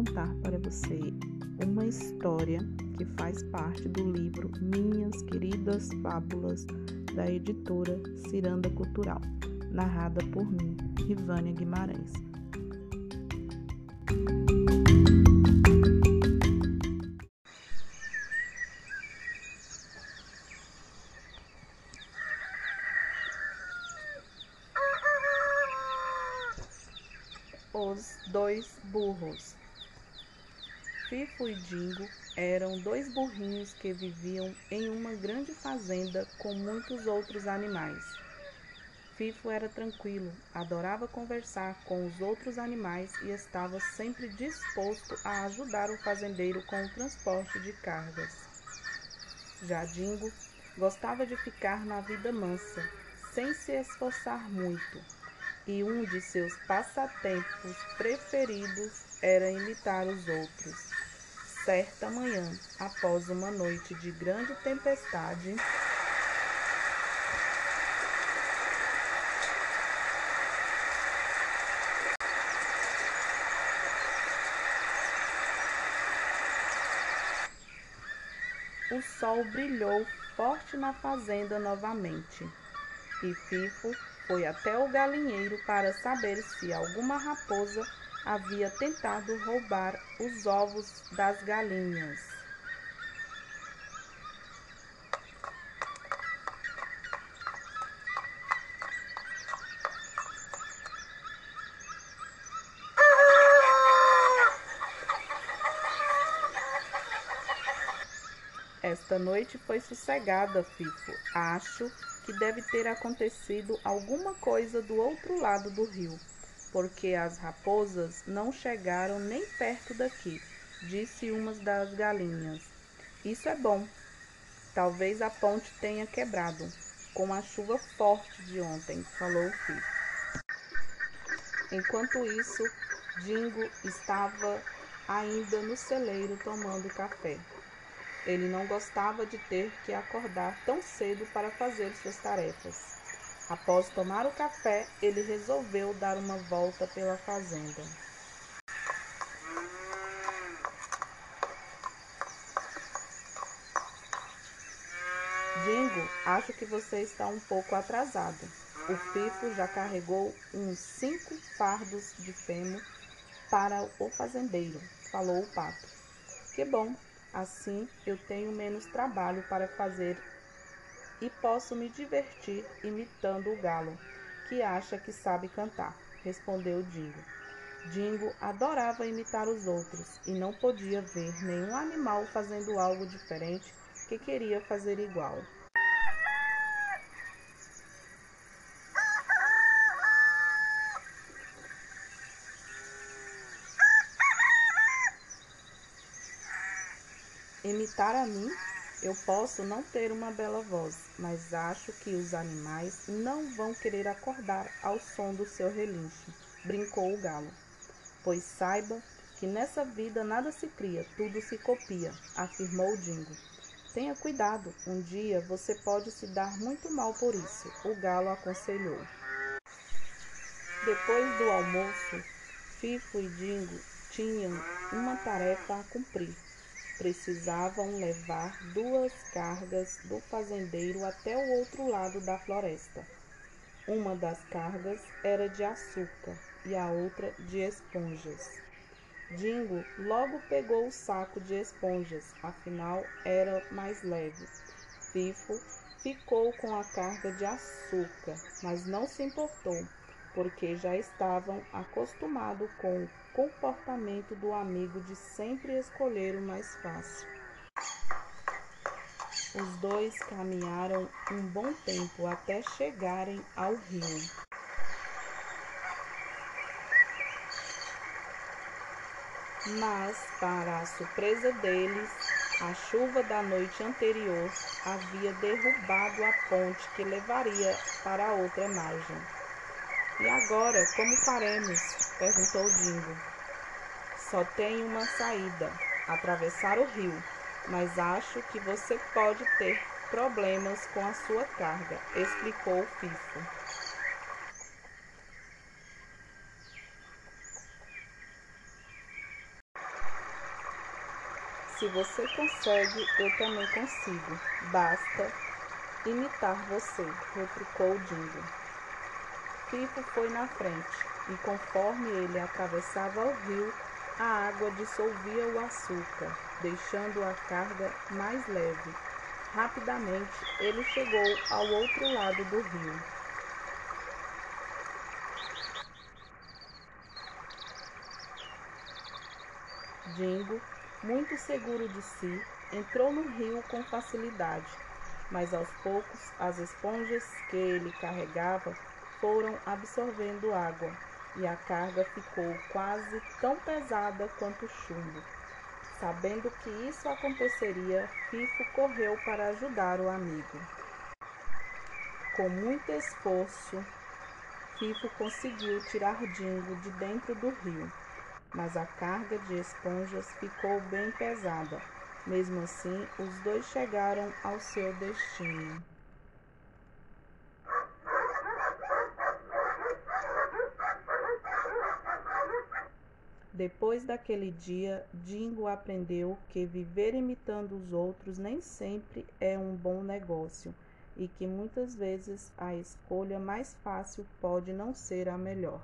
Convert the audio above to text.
contar para você uma história que faz parte do livro Minhas Queridas Fábulas, da editora Ciranda Cultural, narrada por mim, Rivânia Guimarães. Os dois burros. Fifo e Dingo eram dois burrinhos que viviam em uma grande fazenda com muitos outros animais. Fifo era tranquilo, adorava conversar com os outros animais e estava sempre disposto a ajudar o fazendeiro com o transporte de cargas. Já Dingo gostava de ficar na vida mansa, sem se esforçar muito e um de seus passatempos preferidos era imitar os outros. Certa manhã, após uma noite de grande tempestade, o sol brilhou forte na fazenda novamente. E Fifo foi até o galinheiro para saber se alguma raposa havia tentado roubar os ovos das galinhas. Esta noite foi sossegada, Fifo. Acho que deve ter acontecido alguma coisa do outro lado do rio, porque as raposas não chegaram nem perto daqui, disse uma das galinhas. Isso é bom. Talvez a ponte tenha quebrado com a chuva forte de ontem, falou o filho. Enquanto isso, Dingo estava ainda no celeiro tomando café. Ele não gostava de ter que acordar tão cedo para fazer suas tarefas. Após tomar o café, ele resolveu dar uma volta pela fazenda. Dingo, acho que você está um pouco atrasado. O Fifo já carregou uns cinco fardos de feno para o fazendeiro, falou o pato. Que bom, Assim eu tenho menos trabalho para fazer e posso me divertir imitando o galo, que acha que sabe cantar, respondeu Dingo. Dingo adorava imitar os outros e não podia ver nenhum animal fazendo algo diferente que queria fazer igual. Imitar a mim? Eu posso não ter uma bela voz, mas acho que os animais não vão querer acordar ao som do seu relincho, brincou o galo. Pois saiba que nessa vida nada se cria, tudo se copia, afirmou Dingo. Tenha cuidado, um dia você pode se dar muito mal por isso, o galo aconselhou. Depois do almoço, Fifo e Dingo tinham uma tarefa a cumprir precisavam levar duas cargas do fazendeiro até o outro lado da floresta. Uma das cargas era de açúcar e a outra de esponjas. Dingo logo pegou o saco de esponjas, afinal era mais leve. Fifo ficou com a carga de açúcar, mas não se importou, porque já estavam acostumados com o comportamento do amigo de sempre escolher o mais fácil. Os dois caminharam um bom tempo até chegarem ao rio. Mas, para a surpresa deles, a chuva da noite anterior havia derrubado a ponte que levaria para outra margem. E agora, como faremos? perguntou Dingo. Só tem uma saída: atravessar o rio. Mas acho que você pode ter problemas com a sua carga, explicou Fifo. Se você consegue, eu também consigo. Basta imitar você, retrucou Dingo. Fifo foi na frente, e conforme ele atravessava o rio, a água dissolvia o açúcar, deixando a carga mais leve. Rapidamente ele chegou ao outro lado do rio. Dingo, muito seguro de si, entrou no rio com facilidade, mas aos poucos as esponjas que ele carregava foram absorvendo água e a carga ficou quase tão pesada quanto o chumbo. Sabendo que isso aconteceria, Fifo correu para ajudar o amigo. Com muito esforço, Fifo conseguiu tirar Dingo de dentro do rio, mas a carga de esponjas ficou bem pesada. Mesmo assim, os dois chegaram ao seu destino. Depois daquele dia, Dingo aprendeu que viver imitando os outros nem sempre é um bom negócio e que muitas vezes a escolha mais fácil pode não ser a melhor.